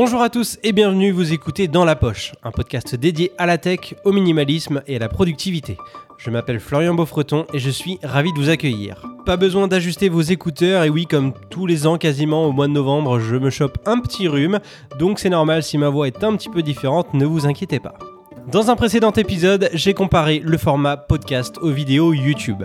Bonjour à tous et bienvenue, vous écoutez Dans la Poche, un podcast dédié à la tech, au minimalisme et à la productivité. Je m'appelle Florian Beaufreton et je suis ravi de vous accueillir. Pas besoin d'ajuster vos écouteurs et oui, comme tous les ans quasiment au mois de novembre, je me chope un petit rhume, donc c'est normal si ma voix est un petit peu différente, ne vous inquiétez pas. Dans un précédent épisode, j'ai comparé le format podcast aux vidéos YouTube.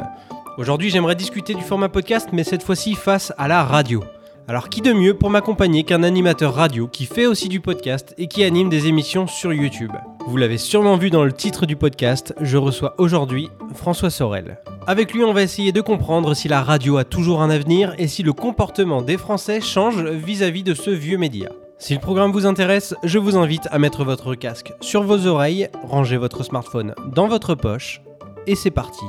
Aujourd'hui, j'aimerais discuter du format podcast, mais cette fois-ci face à la radio. Alors qui de mieux pour m'accompagner qu'un animateur radio qui fait aussi du podcast et qui anime des émissions sur YouTube? Vous l'avez sûrement vu dans le titre du podcast, je reçois aujourd'hui François Sorel. Avec lui, on va essayer de comprendre si la radio a toujours un avenir et si le comportement des Français change vis-à-vis de ce vieux média. Si le programme vous intéresse, je vous invite à mettre votre casque sur vos oreilles, ranger votre smartphone dans votre poche, et c'est parti.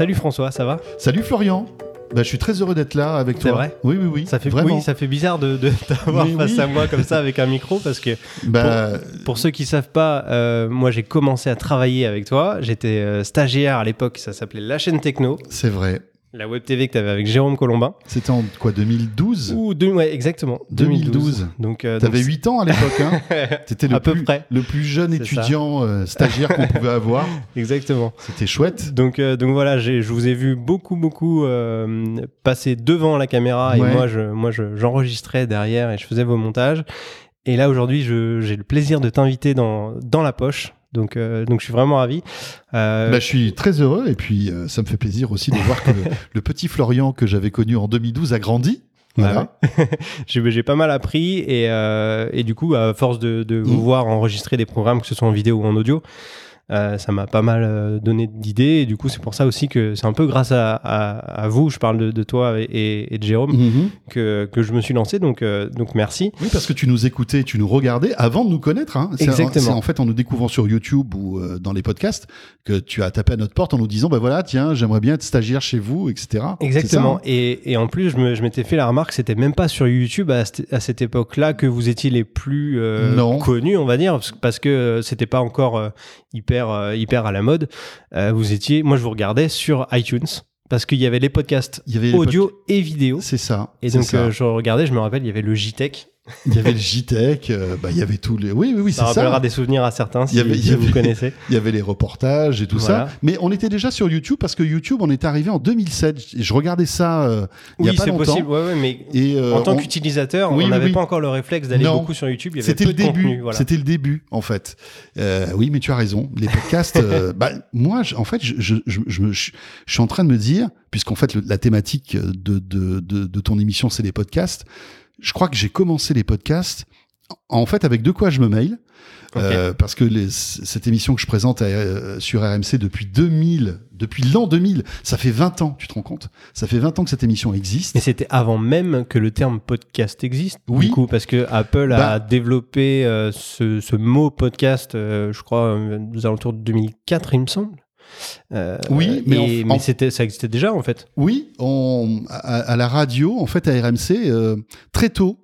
Salut François, ça va? Salut Florian bah, je suis très heureux d'être là avec toi. C'est vrai? Oui, oui, oui. Ça fait, vraiment. oui, ça fait bizarre de, de t'avoir face oui. à moi comme ça avec un micro parce que Bah, pour ceux qui savent pas, euh, moi j'ai commencé à travailler avec toi. J'étais euh, stagiaire à l'époque, ça s'appelait La chaîne Techno, c'est vrai. La web TV que tu avais avec Jérôme Colombin. C'était en quoi 2012 Ou deux, ouais, exactement. 2012. Donc, euh, T'avais donc, 8 ans à l'époque, hein T'étais le, À peu plus- près. le plus jeune étudiant euh, stagiaire qu'on pouvait avoir. exactement. C'était chouette. Donc, euh, donc voilà, je vous ai vu beaucoup, beaucoup euh, passer devant la caméra et moi, je, moi je- j'enregistrais derrière et je faisais vos montages. Et là, aujourd'hui, j'ai le plaisir de t'inviter dans, dans la poche. Donc, euh, donc, je suis vraiment ravi. Euh, Bah, je suis très heureux et puis euh, ça me fait plaisir aussi de voir que le, petit Florian que j'avais connu en 2012 a grandi. Voilà. j'ai j'ai pas mal appris et, et du coup, à force de, de vous voir enregistrer des programmes, que ce soit en vidéo ou en audio, euh, ça m'a pas mal euh, donné d'idées. Et du coup, c'est pour ça aussi que c'est un peu grâce à, à, à vous, je parle de, de toi et, de Jérôme, Mhm. que, que je me suis lancé. Donc, euh, donc merci. Oui, parce que tu nous écoutais, tu nous regardais avant de nous connaître. Hein. C'est- Exactement. C'est en fait en nous découvrant sur YouTube ou euh, dans les podcasts que tu as tapé à notre porte en nous disant bah voilà, tiens, j'aimerais bien être stagiaire chez vous, etc. Exactement. Ça, hein et, et en plus, je me- je m'étais fait la remarque, c'était même pas sur YouTube à, cette- à cette époque-là que vous étiez les plus euh, connus, on va dire, parce- que c'était pas encore euh, hyper, euh, hyper à la mode. Euh, vous étiez, moi, je vous regardais sur iTunes parce qu'il y avait les podcasts Il y avait les audio et vidéo. C'est ça. Et donc, euh, je regardais, je me rappelle, il y avait le JTech. Il y avait le JTech, euh, bah, il y avait tous les. Oui, oui, oui, Ça c'est rappellera ça. des souvenirs à certains si, Il y avait- il y si vous connaissez. Il y avait les reportages et tout Voilà. ça. Mais on était déjà sur YouTube parce que YouTube, on est arrivé en 2007. Je regardais ça euh, il y a Oui, pas c'est longtemps. possible. Ouais, ouais, mais Et euh, en tant on- qu'utilisateur, Oui, on oui, n'avait oui. pas encore le réflexe d'aller beaucoup sur YouTube. Il C'était le début. voilà. C'était le début, en fait. Euh, oui, mais tu as raison. Les podcasts, bah, moi, en fait, je, je, je, je me- je- je suis en train de me dire, puisqu'en fait, le- la thématique de, de, de, de ton émission, c'est les podcasts. Je crois que j'ai commencé les podcasts, en fait, avec de quoi je me mail. Euh, parce que les- cette émission que je présente euh, sur RMC depuis 2000, depuis l'an 2000, ça fait 20 ans, tu te rends compte? Ça fait 20 ans que cette émission existe. Mais c'était avant même que le terme podcast existe. Oui. Du coup, parce que Apple a Bah. développé euh, ce, ce mot podcast, je crois, aux alentours de 2004, il me semble. Euh, Oui, mais et- en- mais en- c'était, ça existait déjà en fait. Oui, on, à, à la radio, en fait, à RMC, euh, très tôt,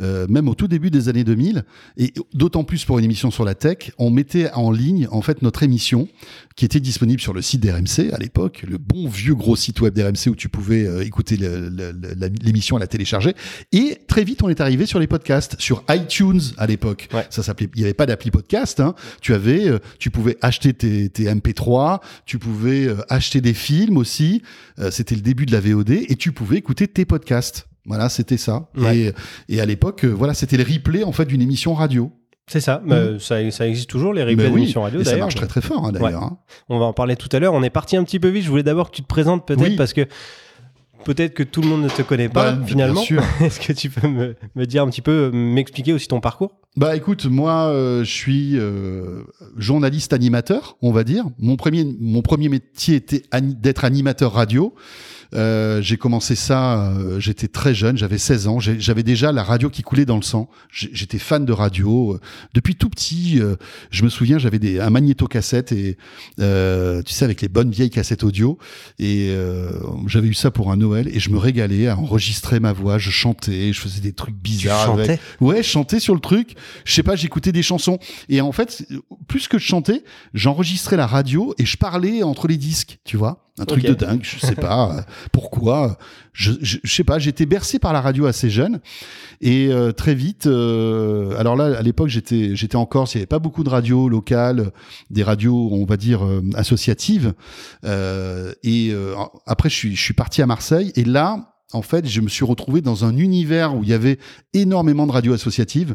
euh, même au tout début des années 2000, et d'autant plus pour une émission sur la tech, on mettait en ligne, en fait, notre émission, qui était disponible sur le site d'RMC à l'époque, le bon vieux gros site web d'RMC où tu pouvais euh, écouter l'émission à la télécharger. Et très vite, on est arrivé sur les podcasts, sur iTunes à l'époque. Ouais. Ça s'appelait, il n'y avait pas d'appli podcast. Hein. Tu avais, euh, tu pouvais acheter tes, tes MP3, tu pouvais euh, acheter des films aussi. C'était le début de la VOD et tu pouvais écouter tes podcasts. Voilà, c'était ça. Ouais. Et, et à l'époque, euh, voilà, c'était le replay en fait d'une émission radio. C'est ça. Bah, ça, ça existe toujours, les replays oui, d'émissions radio et ça marche très très fort hein, d'ailleurs. hein. On va en parler tout à l'heure. On est parti un petit peu vite. Je voulais d'abord que tu te présentes peut-être Oui. parce que peut-être que tout le monde ne te connaît pas Bah, finalement. Est-ce que tu peux me, me dire un petit peu, m'expliquer aussi ton parcours? Bah écoute, moi euh, je suis euh, journaliste animateur, on va dire. Mon premier, mon premier métier était ani- d'être animateur radio. Euh, j'ai commencé ça, euh, j'étais très jeune, j'avais 16 ans, j'avais déjà la radio qui coulait dans le sang. J'étais fan de radio. Euh, Depuis tout petit, euh, je me souviens, j'avais des, un magnéto-cassette et euh, tu sais avec les bonnes vieilles cassettes audio. Et euh, j'avais eu ça pour un Noël et je me régalais à enregistrer ma voix. Je chantais, je faisais des trucs bizarres. avec- chantais? Ouais, je chantais sur le truc. Je sais pas, j'écoutais des chansons. Et en fait, plus que je chantais, j'enregistrais la radio et je parlais entre les disques, tu vois. Un truc de dingue, je sais pas euh, pourquoi. Je, je, je sais pas, j'étais bercé par la radio assez jeune et euh, très vite. euh, alors là, à l'époque, j'étais j'étais en Corse, il y avait pas beaucoup de radios locales, des radios, on va dire euh, associatives. Euh, et euh, après, je suis je suis parti à Marseille et là. En fait, je me suis retrouvé dans un univers où il y avait énormément de radios associatives,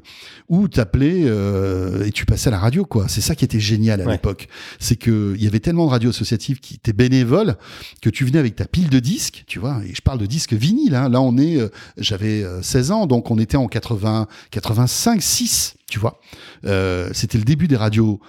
où t'appelais euh, et tu passais à la radio, quoi. C'est ça qui était génial à Ouais. l'époque. C'est que il y avait tellement de radios associatives qui étaient bénévoles que tu venais avec ta pile de disques, tu vois. Et je parle de disques vinyles. Hein. Là, on est, euh, j'avais euh, 16 ans, donc on était en 80, 85, 6, tu vois. Euh, C'était le début des radios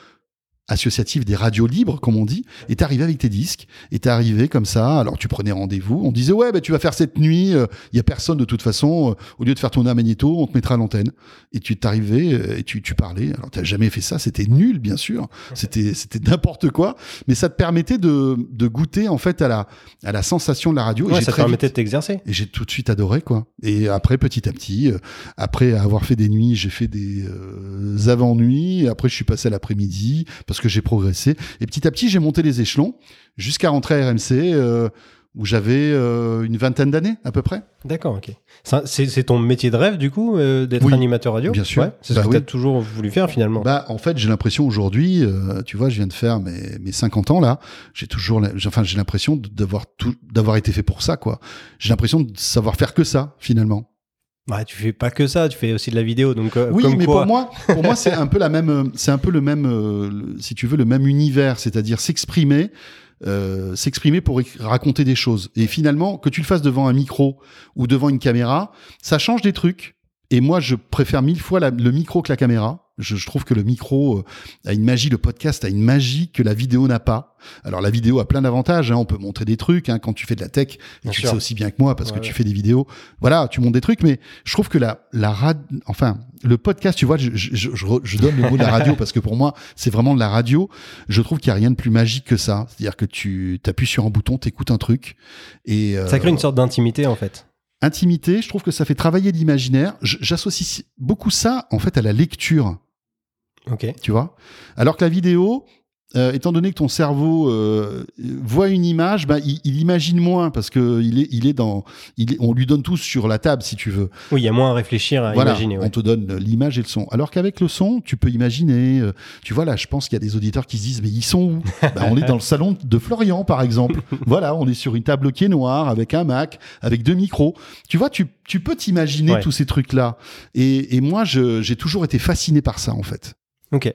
associatives, des radios libres, comme on dit. Et t'arrivais avec tes disques, et t'es arrivé comme ça. Alors tu prenais rendez-vous. On disait ouais, bah, tu vas faire cette nuit. Il y a personne de toute façon. Euh, au lieu de faire tourner un magnéto, on te mettra à l'antenne. Et tu t'arrivais euh, et tu, tu parlais. Alors t'as jamais fait ça. C'était nul, bien sûr. C'était c'était n'importe quoi. Mais ça te permettait de, de goûter en fait à la à la sensation de la radio. Et Ouais, j'ai ça te vite- permettait de t'exercer. et j'ai tout de suite adoré quoi. Et après petit à petit, euh, après avoir fait des nuits, j'ai fait des euh, avant-nuits. Et Après je suis passé à l'après-midi parce que j'ai progressé. Et petit à petit j'ai monté les échelons jusqu'à rentrer à RMC euh, où j'avais euh, une vingtaine d'années à peu près. D'accord, ok. C'est ton métier de rêve, du coup, euh, d'être Oui, animateur radio? Bien sûr. Ouais, C'est ce Bah que oui. tu as toujours voulu faire, finalement. Bah en fait j'ai l'impression aujourd'hui, euh, tu vois, je viens de faire mes, mes 50 ans là. J'ai toujours, enfin j'ai l'impression d'avoir tout, d'avoir été fait pour ça quoi. J'ai l'impression de savoir faire que ça finalement. Ouais, tu fais pas que ça, tu fais aussi de la vidéo. Donc, euh, Oui, comme mais quoi, pour moi, pour moi, c'est un peu la même, euh, c'est un peu le même, euh, le- si tu veux, le même univers, c'est-à-dire s'exprimer, euh, s'exprimer pour raconter des choses. Et finalement, que tu le fasses devant un micro ou devant une caméra, ça change des trucs. Et moi, je préfère mille fois la- le micro que la caméra. Je, je trouve que le micro euh, a une magie, le podcast a une magie que la vidéo n'a pas. Alors la vidéo a plein d'avantages. Hein. On peut montrer des trucs hein, quand tu fais de la tech. Et Bien tu sûr. le sais aussi bien que moi parce que tu fais des vidéos. Voilà, tu montes des trucs. Mais je trouve que la, la rad... enfin, le podcast, tu vois, je, je, je, je- je donne le mot de la radio parce que pour moi, c'est vraiment de la radio. Je trouve qu'il n'y a rien de plus magique que ça. C'est-à-dire que tu appuies sur un bouton, t'écoutes un truc et euh, ça crée une sorte d'intimité, en fait. Intimité. Je trouve que ça fait travailler l'imaginaire. J'associe beaucoup ça en fait à la lecture Ok. tu vois? Alors que la vidéo, euh, étant donné que ton cerveau euh, voit une image, bah, il, il imagine moins parce que il est, il est dans, il est- on lui donne tout sur la table si tu veux. Oui, il y a moins à réfléchir, à voilà, imaginer. ouais. on te donne l'image et le son. Alors qu'avec le son, tu peux imaginer. euh, tu vois là, je pense qu'il y a des auditeurs qui se disent mais ils sont où? Bah, On est dans le salon de Florian par exemple. voilà, on est sur une table qui est noire avec un Mac, avec deux micros. Tu vois, tu, tu peux t'imaginer Ouais. tous ces trucs là. Et, et moi, j'ai toujours été fasciné par ça en fait. Ok.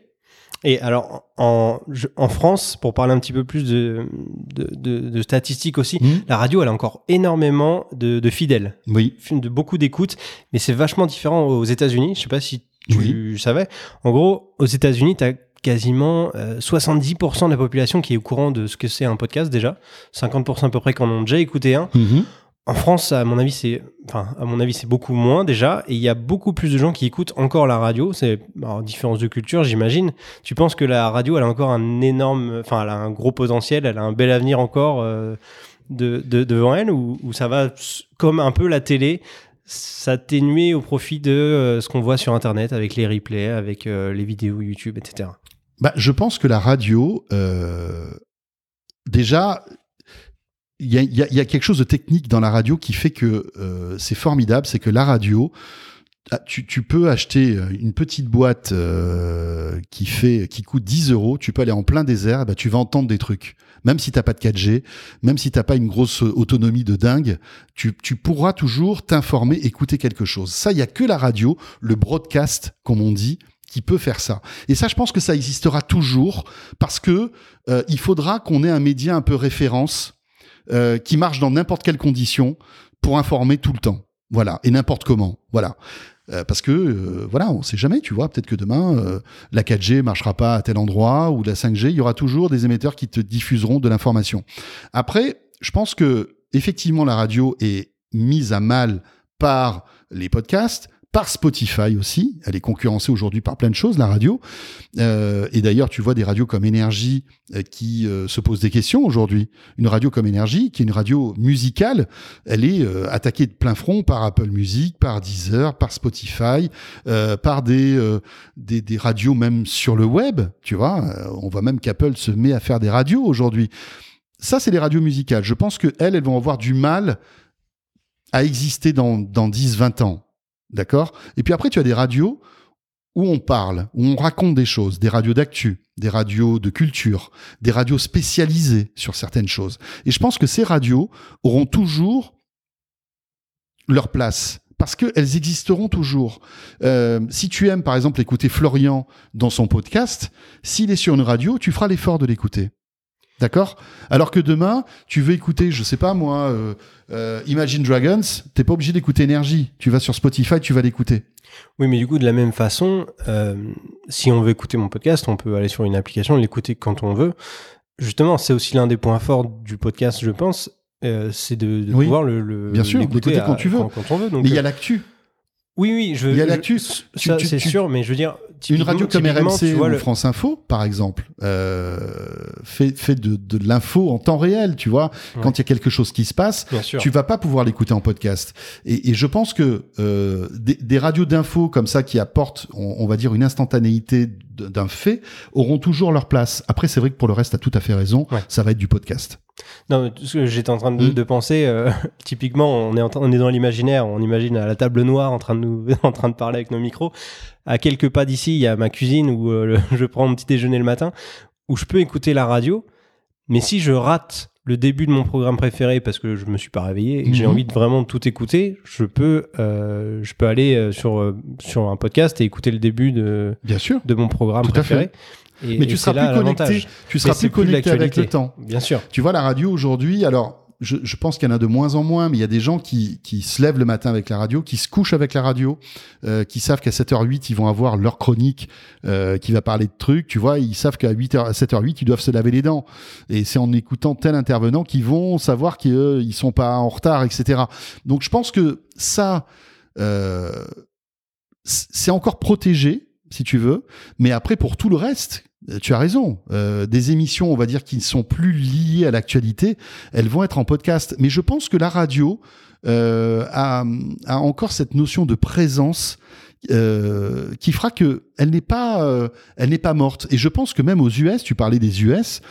Et alors, en, je- en France, pour parler un petit peu plus de, de, de- de statistiques aussi, Hmm la radio, elle a encore énormément de, de fidèles, oui. de beaucoup d'écoutes, mais c'est vachement différent aux États-Unis. Je sais pas si tu savais. En gros, aux États-Unis, tu as quasiment euh, 70% de la population qui est au courant de ce que c'est un podcast déjà, 50% à peu près qui en ont déjà écouté un. Mhm. En France, à mon avis, c'est, enfin, à mon avis, c'est beaucoup moins déjà, et il y a beaucoup plus de gens qui écoutent encore la radio. C'est alors, différence de culture, j'imagine. Tu penses que la radio, elle a encore un énorme, enfin, elle a un gros potentiel, elle a un bel avenir encore euh, de, de- devant elle, ou, ça va comme un peu la télé s'atténuer au profit de euh, ce qu'on voit sur Internet avec les replays, avec euh, les vidéos YouTube, etc. Bah, je pense que la radio, déjà, il y y y a quelque chose de technique dans la radio qui fait que euh, c'est formidable, c'est que la radio, ah, tu, tu peux acheter une petite boîte euh, qui fait qui coûte 10 euros, tu peux aller en plein désert, bah, tu vas entendre des trucs. Même si t'as pas de 4G, même si t'as pas une grosse autonomie de dingue, tu, tu pourras toujours t'informer, écouter quelque chose. Ça, il y a que la radio, le broadcast, comme on dit, qui peut faire ça. Et ça, je pense que ça existera toujours parce que euh, il faudra qu'on ait un média un peu référence euh, qui marche dans n'importe quelle condition pour informer tout le temps. Voilà, et n'importe comment. Voilà. Euh, parce que euh, voilà, on sait jamais, tu vois, peut-être que demain euh, la 4G marchera pas à tel endroit ou la 5G, il y aura toujours des émetteurs qui te diffuseront de l'information. Après, je pense que effectivement la radio est mise à mal par les podcasts, par Spotify aussi. Elle est concurrencée aujourd'hui par plein de choses, la radio. Euh, et d'ailleurs, tu vois des radios comme Énergie euh, qui euh, se posent des questions aujourd'hui. Une radio comme Énergie, qui est une radio musicale, elle est euh, attaquée de plein front par Apple Music, par Deezer, par Spotify, par des, des, des radios même sur le web. Tu vois, on voit même qu'Apple se met à faire des radios aujourd'hui. ça, c'est les radios musicales. Je pense que elles, elles vont avoir du mal à exister dans, dans 10, 20 ans. D'accord? Et puis après, tu as des radios où on parle, où on raconte des choses, des radios d'actu, des radios de culture, des radios spécialisées sur certaines choses. Et je pense que ces radios auront toujours leur place parce qu'elles existeront toujours. Euh, si tu aimes par exemple écouter Florian dans son podcast, s'il est sur une radio, tu feras l'effort de l'écouter. D'accord? Alors que demain, tu veux écouter, je sais pas moi, euh, euh, Imagine Dragons, t'es pas obligé d'écouter Énergie. Tu vas sur Spotify, tu vas l'écouter. Oui, mais du coup, de la même façon, euh, si on veut écouter mon podcast, on peut aller sur une application, l'écouter quand on veut. Justement, c'est aussi l'un des points forts du podcast, je pense, c'est de, de Oui. pouvoir le, le Bien sûr, l'écouter quand tu veux. Quand, on veut. Donc, Mais il y a l'actu. Oui, oui, je, il y a l'actu. Ça, c'est sûr, mais je veux dire, Une radio comme RMC tu vois ou le- France Info, par exemple, euh, fait, fait de, de l'info en temps réel, tu vois. Quand il y a quelque chose qui se passe, Bien sûr. tu vas pas pouvoir l'écouter en podcast. Et, et je pense que euh, des, des radios d'info comme ça qui apportent, on, on va dire, une instantanéité d'un fait, auront toujours leur place. Après, c'est vrai que pour le reste, tu as tout à fait raison, Ouais. ça va être du podcast. Non, mais ce que j'étais en train de, Mm. de penser, euh, typiquement, on est, en on est dans l'imaginaire, on imagine à la table noire en train de nous, en train de parler avec nos micros. À quelques pas d'ici, il y a ma cuisine où euh, le- je prends mon petit déjeuner le matin, où je peux écouter la radio. Mais si je rate le début de mon programme préféré parce que je me suis pas réveillé et que j'ai Mhm. envie de vraiment tout écouter, je peux, euh, je peux aller sur, sur un podcast et écouter le début de, Bien sûr. de mon programme Tout préféré. Et- Mais tu seras plus connecté. Tu seras plus connecté avec le temps. Bien sûr. Tu vois, la radio aujourd'hui, alors je, je pense qu'il y en a de moins en moins, mais il y a des gens qui, qui se lèvent le matin avec la radio, qui se couchent avec la radio, euh, qui savent qu'à 7h08, ils vont avoir leur chronique euh, qui va parler de trucs. Tu vois, ils savent qu'à 8h, à 7h08, ils doivent se laver les dents. Et c'est en écoutant tel intervenant qu'ils vont savoir qu'ils euh, sont pas en retard, etc. Donc je pense que ça, euh, c'est encore protégé, si tu veux. Mais après, pour tout le reste, tu as raison. Euh, des émissions, on va dire, qui ne sont plus liées à l'actualité, elles vont être en podcast. Mais je pense que la radio euh, a, a encore cette notion de présence euh, qui fera que elle n'est pas, euh, elle n'est pas morte. Et je pense que même aux US, tu parlais des US,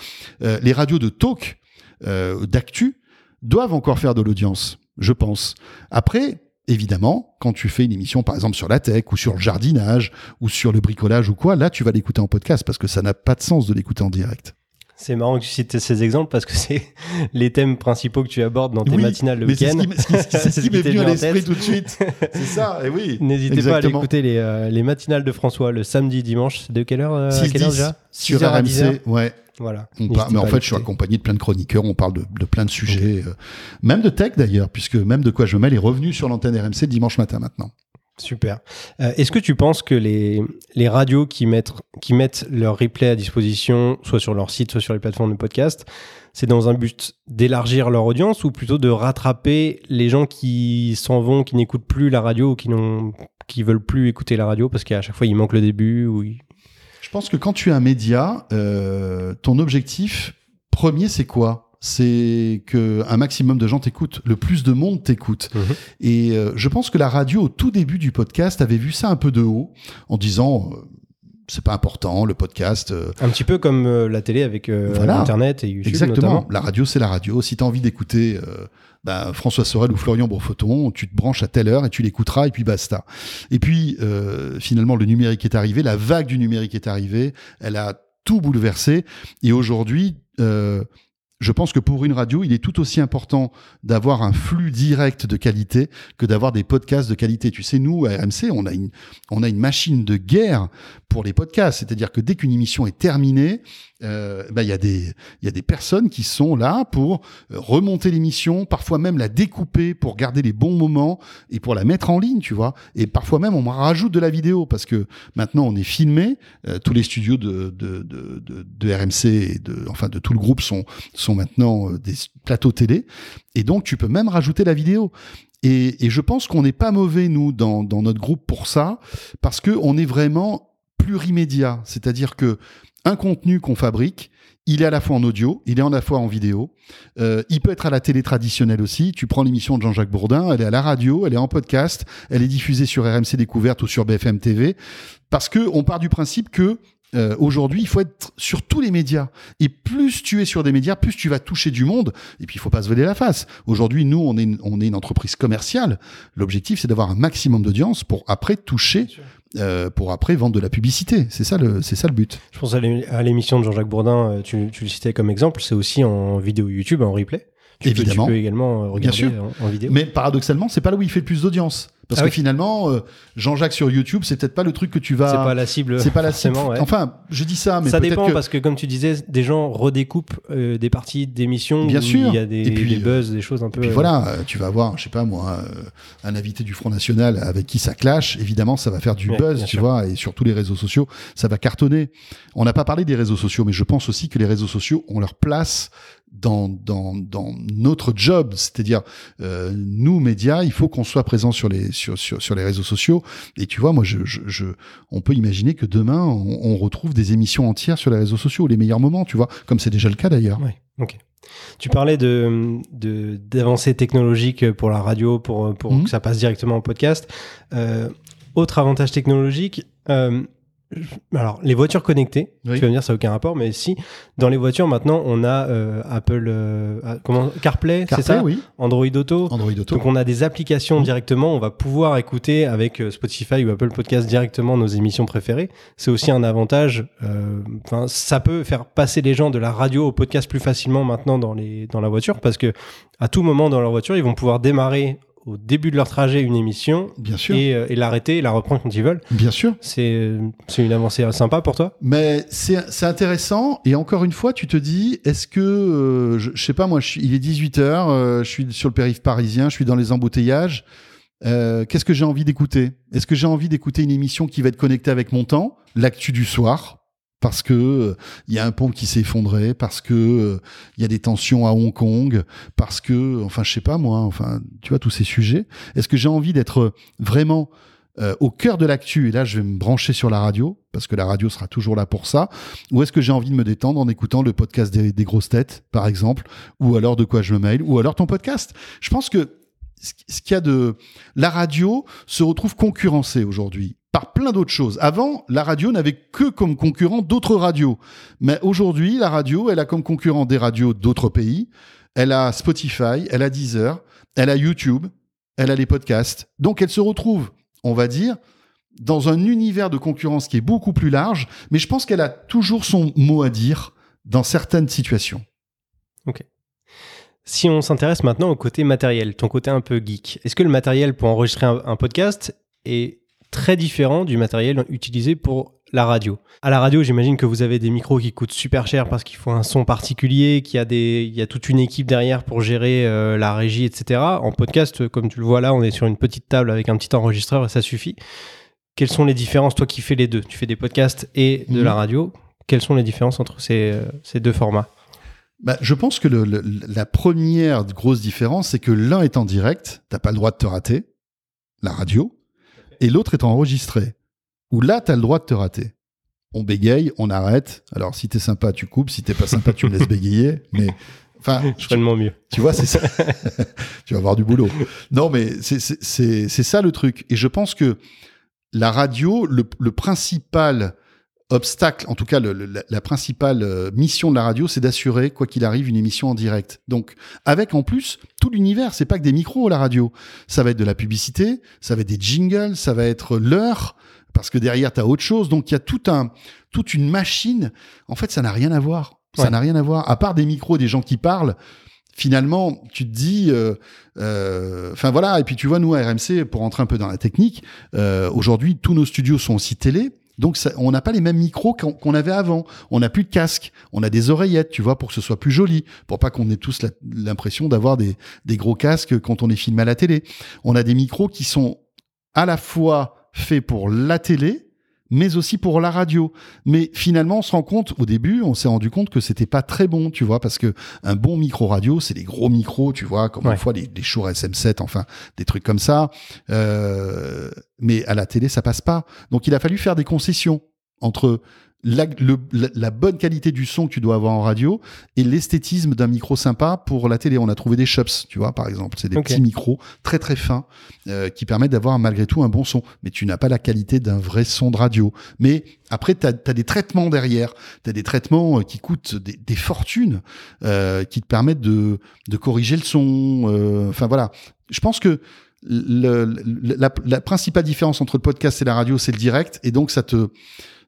euh, les radios de talk, euh, d'actu, doivent encore faire de l'audience. Je pense. Après. Évidemment, quand tu fais une émission, par exemple, sur la tech ou sur le jardinage ou sur le bricolage ou quoi, là, tu vas l'écouter en podcast parce que ça n'a pas de sens de l'écouter en direct. C'est marrant que tu cites ces exemples parce que c'est les thèmes principaux que tu abordes dans tes Oui, matinales le week-end. c'est ce qui m'est venu à l'esprit tout de suite. C'est ça, et oui. N'hésitez pas à aller écouter les, euh, les matinales de François le samedi, dimanche. C'est de quelle heure euh, À 6, quelle heure 10, déjà? Sur 6 heures à 10 heures? RMC, ouais. Voilà. On mais en fait, je suis accompagné de plein de chroniqueurs. On parle de, de plein de sujets, euh, même de tech d'ailleurs, puisque même de quoi je mêle est revenu sur l'antenne RMC dimanche matin maintenant. Super. Euh, Est-ce que tu penses que les, les radios qui mettent, qui mettent leur replay à disposition, soit sur leur site, soit sur les plateformes de podcast, c'est dans un but d'élargir leur audience ou plutôt de rattraper les gens qui s'en vont, qui n'écoutent plus la radio ou qui n'ont qui veulent plus écouter la radio parce qu'à chaque fois il manque le début ou Je pense que quand tu es un média, euh, ton objectif premier, c'est quoi? C'est que un maximum de gens t'écoutent, le plus de monde t'écoute. Mhm. Et euh, je pense que la radio, au tout début du podcast, avait vu ça un peu de haut, en disant euh, c'est pas important, le podcast. euh, un petit peu comme la télé avec Voilà. internet et YouTube Exactement. notamment. La radio, c'est la radio. Si tu as envie d'écouter euh, bah, François Sorel ou Florian Bourfoton, tu te branches à telle heure et tu l'écouteras et puis basta. Et puis, euh, finalement, le numérique est arrivé, la vague du numérique est arrivée, elle a tout bouleversé. Et aujourd'hui, euh, je pense que pour une radio, il est tout aussi important d'avoir un flux direct de qualité que d'avoir des podcasts de qualité. Tu sais, nous, à RMC, on a une, on a une machine de guerre pour les podcasts. C'est-à-dire que dès qu'une émission est terminée, euh, bah, il y a des, il y a des personnes qui sont là pour euh, remonter l'émission, parfois même la découper pour garder les bons moments et pour la mettre en ligne, tu vois. Et parfois même on rajoute de la vidéo parce que maintenant on est filmé. euh, tous les studios de, de, de, de, RMC et de, enfin de tout le groupe sont, sont maintenant euh, des plateaux télé. Et donc tu peux même rajouter la vidéo. Et, et je pense qu'on n'est pas mauvais nous dans, dans notre groupe pour ça parce que on est vraiment plurimédia, c'est-à-dire que un contenu qu'on fabrique, il est à la fois en audio, il est à la fois en vidéo. Euh, il peut être à la télé traditionnelle aussi. Tu prends l'émission de Jean-Jacques Bourdin, elle est à la radio, elle est en podcast, elle est diffusée sur RMC Découverte ou sur BFM TV, parce que on part du principe que euh, aujourd'hui, il faut être sur tous les médias. Et plus tu es sur des médias, plus tu vas toucher du monde. Et puis, il faut pas se voler la face. Aujourd'hui, nous, on est, on est une entreprise commerciale. L'objectif, c'est d'avoir un maximum d'audience pour après toucher, euh, pour après vendre de la publicité. C'est ça le, c'est ça le but. Je pense à l'émission de Jean-Jacques Bourdin, euh, tu, tu le citais comme exemple, c'est aussi en vidéo YouTube, en replay. Tu Évidemment. Peux, tu peux également regarder Bien sûr. En, en vidéo. Mais paradoxalement, c'est pas là où il fait le plus d'audience. Parce Ah que oui. finalement, euh, Jean-Jacques sur YouTube, c'est peut-être pas le truc que tu vas. c'est pas la cible. C'est pas la cible. ouais. Enfin, je dis ça, mais ça dépend que- parce que comme tu disais, des gens redécoupent euh, des parties d'émissions Bien où sûr. il y a des, Et puis, des buzz, des choses un peu. Puis euh, voilà, euh, tu vas avoir, je sais pas moi, euh, un invité du Front National avec qui ça clash. Évidemment, ça va faire du Ouais, buzz, tu sûr. vois, et sur tous les réseaux sociaux, ça va cartonner. On n'a pas parlé des réseaux sociaux, mais je pense aussi que les réseaux sociaux ont leur place dans, dans, dans notre job. C'est-à-dire, euh, nous, médias, il faut qu'on soit présent sur les, sur, sur, sur les réseaux sociaux. Et tu vois, moi, je, je, je- on peut imaginer que demain, on, on retrouve des émissions entières sur les réseaux sociaux, les meilleurs moments, tu vois, comme c'est déjà le cas d'ailleurs. Ouais, ok. Tu parlais de d'avancées technologiques pour la radio, pour, pour Mhm. que ça passe directement en podcast. Euh, autre avantage technologique, euh, alors les voitures connectées, Oui. tu vas me dire ça n'a aucun rapport, mais si, dans les voitures maintenant on a euh, Apple, euh, ah, comment, CarPlay, c'est ça oui. Android Auto Android Auto. donc on a des applications Mhm. directement, on va pouvoir écouter avec euh, Spotify ou Apple Podcast directement nos émissions préférées. C'est aussi un avantage. euh, Enfin, ça peut faire passer les gens de la radio au podcast plus facilement maintenant dans les dans la voiture parce que à tout moment dans leur voiture ils vont pouvoir démarrer au début de leur trajet une émission Bien sûr. et, euh, et l'arrêter et la reprendre quand ils veulent. Bien sûr. C'est c'est une avancée sympa pour toi. Mais c'est intéressant. Et encore une fois, tu te dis, est-ce que, euh, je, je sais pas, moi, je suis, il est 18h, je suis sur le périph' parisien, je suis dans les embouteillages. Euh, Qu'est-ce que j'ai envie d'écouter? Est-ce que j'ai envie d'écouter une émission qui va être connectée avec mon temps L'actu du soir? Parce que euh, il y a un pont qui s'est effondré, parce que euh, il y a des tensions à Hong Kong, parce que, enfin, je sais pas moi, enfin, tu vois tous ces sujets. Est-ce que j'ai envie d'être vraiment euh, au cœur de l'actu, et là je vais me brancher sur la radio, parce que la radio sera toujours là pour ça, ou est-ce que j'ai envie de me détendre en écoutant le podcast des, des grosses têtes, par exemple, ou alors de quoi je me mail, ou alors ton podcast? Je pense que ce qu'il y a de... La radio se retrouve concurrencée aujourd'hui par plein d'autres choses. Avant, la radio n'avait que comme concurrent d'autres radios. Mais aujourd'hui, la radio, elle a comme concurrent des radios d'autres pays. Elle a Spotify, elle a Deezer, elle a YouTube, elle a les podcasts. Donc elle se retrouve, on va dire, dans un univers de concurrence qui est beaucoup plus large, mais je pense qu'elle a toujours son mot à dire dans certaines situations. Si on s'intéresse maintenant au côté matériel, ton côté un peu geek, est-ce que le matériel pour enregistrer un, un podcast est très différent du matériel utilisé pour la radio À la radio, j'imagine que vous avez des micros qui coûtent super cher parce qu'il faut un son particulier, qu'il y a, des, il y a toute une équipe derrière pour gérer euh, la régie, etc. En podcast, comme tu le vois là, on est sur une petite table avec un petit enregistreur et ça suffit. Quelles sont les différences, toi qui fais les deux? Tu fais des podcasts et de Mhm. la radio. Quelles sont les différences entre ces, euh, ces deux formats? Bah, je pense que le- le- la première grosse différence, c'est que l'un est en direct, t'as pas le droit de te rater, la radio, et l'autre est enregistré, où là, t'as le droit de te rater. On bégaye, on arrête. Alors, si t'es sympa, tu coupes. Si t'es pas sympa, tu me laisses bégayer. Mais, enfin, Je ferai de mon mieux. tu vois, c'est ça. tu vas avoir du boulot. Non, mais c'est- ça le truc. Et je pense que la radio, le, le principal obstacle, en tout cas le- la, la principale euh, mission de la radio, c'est d'assurer, quoi qu'il arrive, une émission en direct. Donc, avec en plus tout l'univers, c'est pas que des micros la radio. Ça va être de la publicité, ça va être des jingles, ça va être l'heure, parce que derrière, tu as autre chose. Donc, il y a tout un, toute une machine. En fait, ça n'a rien à voir. Ça Ouais. n'a rien à voir. À part des micros, des gens qui parlent, finalement, tu te dis, euh, euh, enfin voilà, et puis tu vois, nous à RMC, pour rentrer un peu dans la technique, euh, aujourd'hui, tous nos studios sont aussi télé. Donc, on n'a pas les mêmes micros qu'on avait avant. On n'a plus de casque. On a des oreillettes, tu vois, pour que ce soit plus joli, pour pas qu'on ait tous l'impression d'avoir des gros casques quand on est filmé à la télé. On a des micros qui sont à la fois faits pour la télé, mais aussi pour la radio. Mais finalement, on se rend compte, au début, on s'est rendu compte que c'était pas très bon, tu vois, parce que un bon micro radio, c'est des gros micros, tu vois, comme Ouais. une fois les, les Shure SM7, enfin, des trucs comme ça. Euh, mais à la télé, ça passe pas. Donc, il a fallu faire des concessions entre la, le- la- la bonne qualité du son que tu dois avoir en radio et l'esthétisme d'un micro sympa pour la télé. On a trouvé des Shups, tu vois, par exemple. C'est des petits micros très très fins euh, qui permettent d'avoir malgré tout un bon son. Mais tu n'as pas la qualité d'un vrai son de radio. Mais après, tu as, des traitements derrière. Tu as des traitements euh, qui coûtent des, des fortunes, euh, qui te permettent de, de corriger le son. euh, Enfin voilà. Je pense que le- le- la, la principale différence entre le podcast et la radio, c'est le direct. Et donc, ça te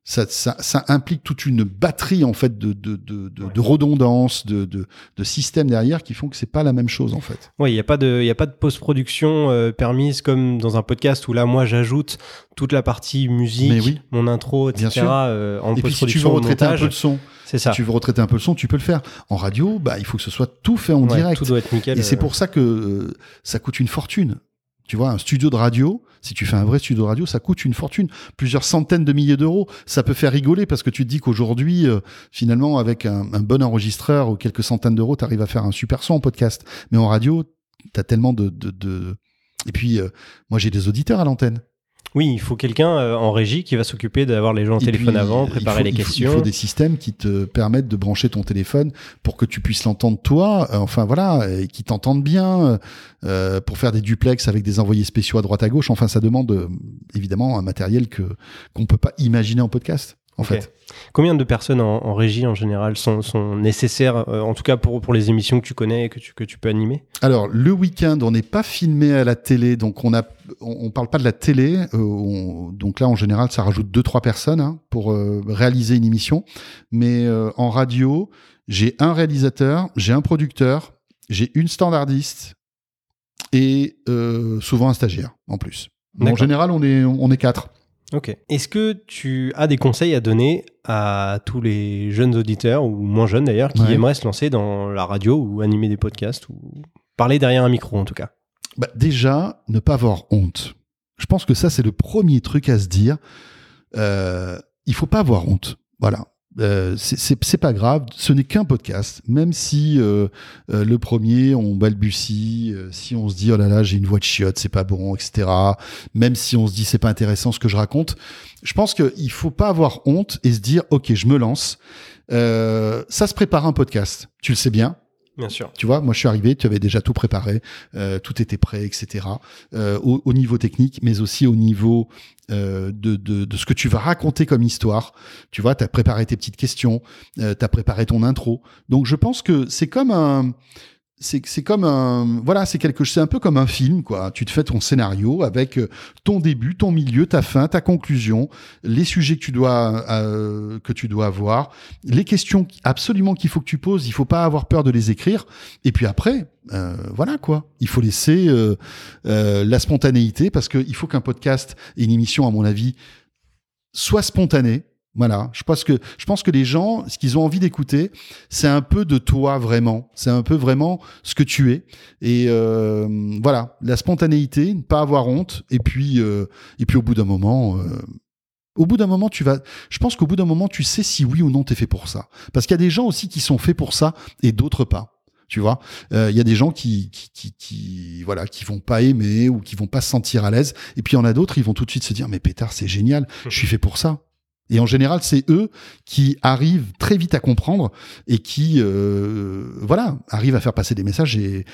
ça, ça, ça implique toute une batterie en fait de, de, de, de, de redondance, de, de, de systèmes derrière qui font que c'est pas la même chose en fait. Oui, il n'y a pas de, y a pas de post-production euh, permise comme dans un podcast où là, moi, j'ajoute toute la partie musique, oui. mon intro, etc. Bien sûr. euh, en Et puis si tu veux retraiter un peu le son, c'est si ça. tu veux retraiter un peu le son, tu peux le faire. En radio, bah il faut que ce soit tout fait en Ouais, direct. Tout doit être nickel. Et c'est euh, pour ça que euh, ça coûte une fortune. Tu vois, un studio de radio, si tu fais un vrai studio de radio, ça coûte une fortune, plusieurs centaines de milliers d'euros. Ça peut faire rigoler parce que tu te dis qu'aujourd'hui, euh, finalement, avec un, bon enregistreur ou quelques centaines d'euros, tu arrives à faire un super son en podcast. Mais en radio, tu as tellement de... de, de... Et puis, euh, moi, j'ai des auditeurs à l'antenne. Oui, il faut quelqu'un euh, en régie qui va s'occuper d'avoir les gens au téléphone puis, avant, préparer faut- les il faut- questions. Il faut des systèmes qui te permettent de brancher ton téléphone pour que tu puisses l'entendre toi, euh, enfin voilà, et qui t'entendent bien, euh, pour faire des duplex avec des envoyés spéciaux à droite à gauche. Enfin, ça demande euh, évidemment un matériel que qu'on peut pas imaginer en podcast. En fait, Combien de personnes en, en régie en général sont, sont nécessaires, euh, en tout cas pour, pour les émissions que tu connais et que tu, que tu peux animer? Alors le week-end, on n'est pas filmé à la télé, donc on a, on, on parle pas de la télé. euh, on- donc là, en général, ça rajoute deux trois personnes hein, pour euh, réaliser une émission. Mais en radio, j'ai un réalisateur, j'ai un producteur, j'ai une standardiste et souvent un stagiaire en plus. Mais en général, on est on est quatre. Ok. Est-ce que tu as des conseils à donner à tous les jeunes auditeurs, ou moins jeunes d'ailleurs, qui Ouais. aimeraient se lancer dans la radio ou animer des podcasts, ou parler derrière un micro en tout cas? Bah, déjà, ne pas avoir honte. Je pense que ça, c'est le premier truc à se dire. Euh, il faut pas avoir honte. Voilà. Euh, c'est- pas grave, ce n'est qu'un podcast. Même si euh, euh, le premier, on balbutie, euh, si on se dit oh là là, j'ai une voix de chiotte, c'est pas bon, etc. Même si on se dit c'est pas intéressant ce que je raconte, je pense qu'il faut pas avoir honte et se dire ok, je me lance. Euh, ça se prépare un podcast, tu le sais bien. Bien sûr. Tu vois, moi je suis arrivé, tu avais déjà tout préparé, euh, tout était prêt, etc. Euh, au, au niveau technique, mais aussi au niveau euh, de, de, de ce que tu vas raconter comme histoire. Tu vois, tu as préparé tes petites questions, tu as préparé ton intro. Donc je pense que c'est comme un... C'est comme un voilà c'est quelque c'est un peu comme un film quoi. Tu te fais ton scénario avec euh, ton début ton milieu ta fin ta conclusion les sujets que tu dois euh, que tu dois avoir les questions absolument qu'il faut que tu poses. Il faut pas avoir peur de les écrire. Et puis après euh, voilà quoi. Il faut laisser euh, la spontanéité parce qu'il faut qu'un podcast et une émission à mon avis soit spontanée voilà, je pense que je pense que les gens, ce qu'ils ont envie d'écouter, c'est un peu de toi vraiment. C'est un peu vraiment ce que tu es. Et euh, voilà, la spontanéité, ne pas avoir honte. Et puis, euh, et puis au bout d'un moment, euh, au bout d'un moment, tu vas. Je pense qu'au bout d'un moment, tu sais si oui ou non t'es fait pour ça. Parce qu'il y a des gens aussi qui sont faits pour ça et d'autres pas. Tu vois, Euh, il y a des gens qui, qui, qui, qui, voilà, qui vont pas aimer ou qui vont pas se sentir à l'aise. Et puis il y en a d'autres, ils vont tout de suite se dire mais pétard, c'est génial, je suis fait pour ça. Et en général, c'est eux qui arrivent très vite à comprendre et qui, euh, voilà, arrivent à faire passer des messages et,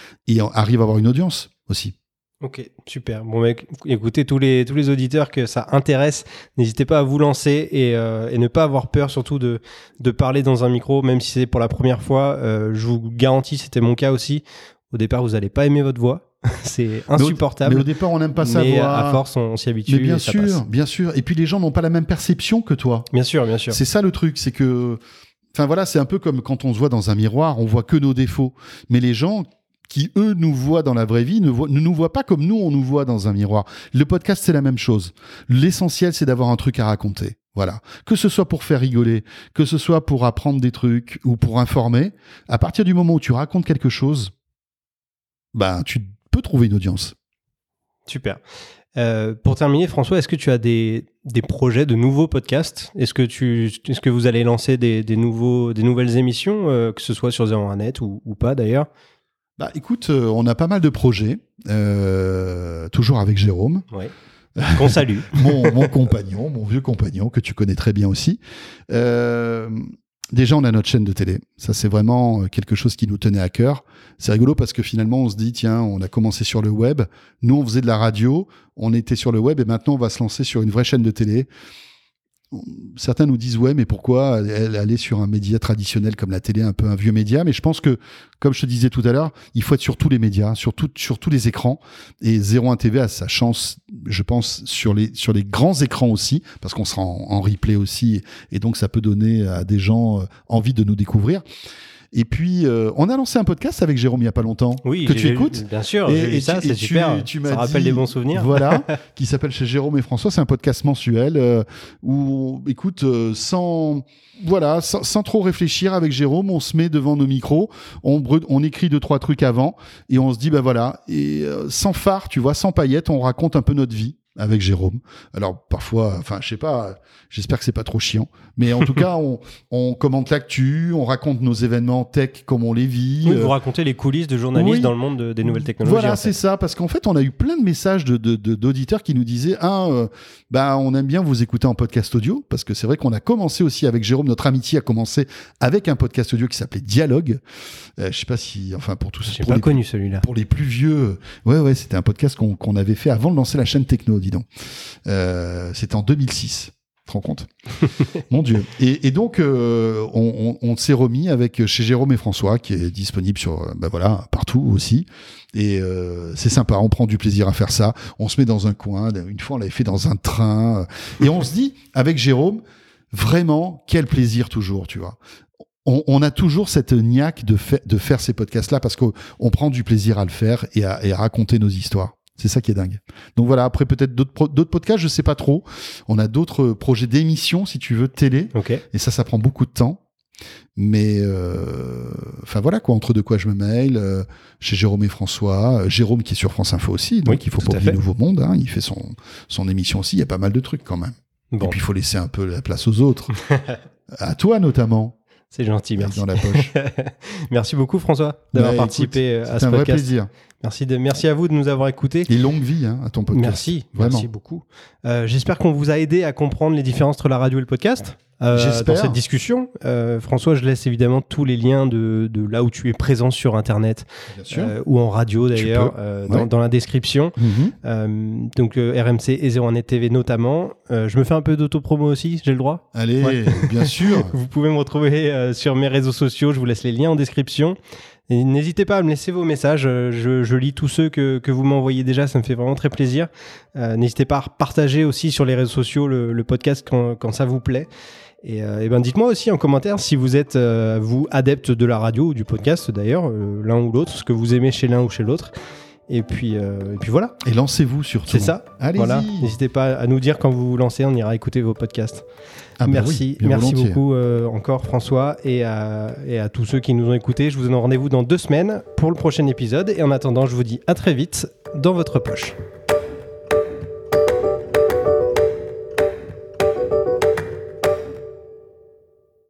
arrivent à avoir une audience aussi. Ok, super. Bon, mec, écoutez, tous les, tous les auditeurs que ça intéresse, n'hésitez pas à vous lancer et, euh, ne pas avoir peur surtout de, de parler dans un micro, même si c'est pour la première fois. Euh, je vous garantis, c'était mon cas aussi. Au départ, vous n'allez pas aimer votre voix. c'est insupportable. Mais au départ, on n'aime pas sa Mais à force, on, on s'y habitue. mais bien et ça sûr, passe. bien sûr. Et puis les gens n'ont pas la même perception que toi. Bien sûr, bien sûr. C'est ça le truc, c'est que, enfin voilà, c'est un peu comme quand on se voit dans un miroir, on voit que nos défauts. Mais les gens qui eux nous voient dans la vraie vie ne, voient- ne nous voient pas comme nous on nous voit dans un miroir. Le podcast c'est la même chose. L'essentiel c'est d'avoir un truc à raconter. Voilà. Que ce soit pour faire rigoler, que ce soit pour apprendre des trucs ou pour informer, à partir du moment où tu racontes quelque chose, ben tu peux trouver une audience. Super. Euh, pour terminer, François, est-ce que tu as des, des projets de nouveaux podcasts? Est-ce que, tu, est-ce que vous allez lancer des, des, nouveaux, des nouvelles émissions, euh, que ce soit sur 01net ou, ou pas d'ailleurs? Bah écoute, euh, on a pas mal de projets, toujours avec Jérôme. Oui. Qu'on salue. mon, mon compagnon, mon vieux compagnon, que tu connais très bien aussi. Euh, déjà, on a notre chaîne de télé. Ça, c'est vraiment quelque chose qui nous tenait à cœur. C'est rigolo parce que finalement, on se dit, tiens, on a commencé sur le web. Nous, on faisait de la radio. On était sur le web et maintenant, on va se lancer sur une vraie chaîne de télé certains nous disent ouais mais pourquoi aller sur un média traditionnel comme la télé un peu un vieux média? Mais je pense que comme je te disais tout à l'heure il faut être sur tous les médias sur, sur tous les écrans. Et 01 TV a sa chance je pense sur les sur les grands écrans aussi parce qu'on sera en, en, replay aussi. Et donc ça peut donner à des gens euh, envie de nous découvrir et puis, euh, on a lancé un podcast avec Jérôme il n'y a pas longtemps. Oui, que tu écoutes. Bien sûr, et, et ça, c'est super. Tu, ça rappelle des bons souvenirs. Voilà, qui s'appelle chez Jérôme et François. C'est un podcast mensuel euh, où, écoute, euh, sans voilà, sans, sans, trop réfléchir avec Jérôme, on se met devant nos micros, on, on écrit deux trois trucs avant et on se dit ben voilà et sans phare, tu vois, sans paillettes, on raconte un peu notre vie avec Jérôme. Alors parfois, enfin je sais pas, j'espère que c'est pas trop chiant, mais en tout cas on, on commente l'actu, on raconte nos événements tech comme on les vit. Oui, vous racontez les coulisses de journalistes dans le monde des nouvelles technologies. Voilà, c'est ça, parce qu'en fait on a eu plein de messages de, d'auditeurs qui nous disaient ah euh, bah on aime bien vous écouter en podcast audio parce que c'est vrai qu'on a commencé aussi avec Jérôme, notre amitié a commencé avec un podcast audio qui s'appelait Dialogue. Euh, je sais pas si, enfin pour tous, j'ai pas connu celui-là. Pour les plus vieux, ouais ouais, c'était un podcast qu'on, qu'on avait fait avant de lancer la chaîne Techno donc. Euh, C'était en 2006. Tu te rends compte? Mon Dieu. Et, donc, euh, on, s'est remis avec chez Jérôme et François, qui est disponible sur, euh, bah voilà, partout aussi. Et euh, c'est sympa, on prend du plaisir à faire ça. On se met dans un coin. Une fois, on l'avait fait dans un train. Et on se dit, avec Jérôme, vraiment, quel plaisir toujours, tu vois on, a toujours cette niaque de, faire ces podcasts-là parce qu'on prend du plaisir à le faire et à raconter nos histoires. C'est ça qui est dingue. Donc voilà, après peut-être d'autres d'autres podcasts, je sais pas trop. On a d'autres projets d'émissions, si tu veux, télé. Et ça, ça prend beaucoup de temps. Mais euh, enfin voilà quoi, entre de quoi je me mail euh, chez Jérôme et François, euh, Jérôme qui est sur France Info aussi, donc il faut pas oublier Nouveau Monde, hein, il fait son son émission aussi, il y a pas mal de trucs quand même. Et puis il faut laisser un peu la place aux autres, à toi notamment. C'est gentil, merci. Dans la poche. merci beaucoup François d'avoir participé à ce podcast. C'est un vrai plaisir. Merci, de, merci à vous de nous avoir écoutés. Et longue vie hein, à ton podcast. Merci, merci beaucoup. Euh, J'espère qu'on vous a aidé à comprendre les différences entre la radio et le podcast. Euh, dans cette discussion. Euh, François, je laisse évidemment tous les liens de, de, là où tu es présent sur Internet euh, ou en radio d'ailleurs euh, dans, dans, la description. Euh, donc RMC et 01net TV notamment. je me fais un peu d'autopromo aussi, j'ai le droit? Allez, bien sûr. vous pouvez me retrouver sur mes réseaux sociaux, je vous laisse les liens en description. N'hésitez pas à me laisser vos messages. Je, je lis tous ceux que, que vous m'envoyez déjà. Ça me fait vraiment très plaisir. Euh, N'hésitez pas à partager aussi sur les réseaux sociaux le, le podcast quand, quand, ça vous plaît. Et, euh, ben dites-moi aussi en commentaire si vous êtes euh, vous adepte de la radio ou du podcast d'ailleurs, euh, l'un ou l'autre, ce que vous aimez chez l'un ou chez l'autre. Et puis, et puis voilà. Et lancez-vous surtout. C'est ça. Allez-y. Voilà. N'hésitez pas à nous dire quand vous vous lancez, on ira écouter vos podcasts. Ah bah merci, oui, merci beaucoup euh, encore François et à, et à, tous ceux qui nous ont écoutés. Je vous donne rendez-vous dans deux semaines pour le prochain épisode et en attendant, je vous dis à très vite dans votre poche.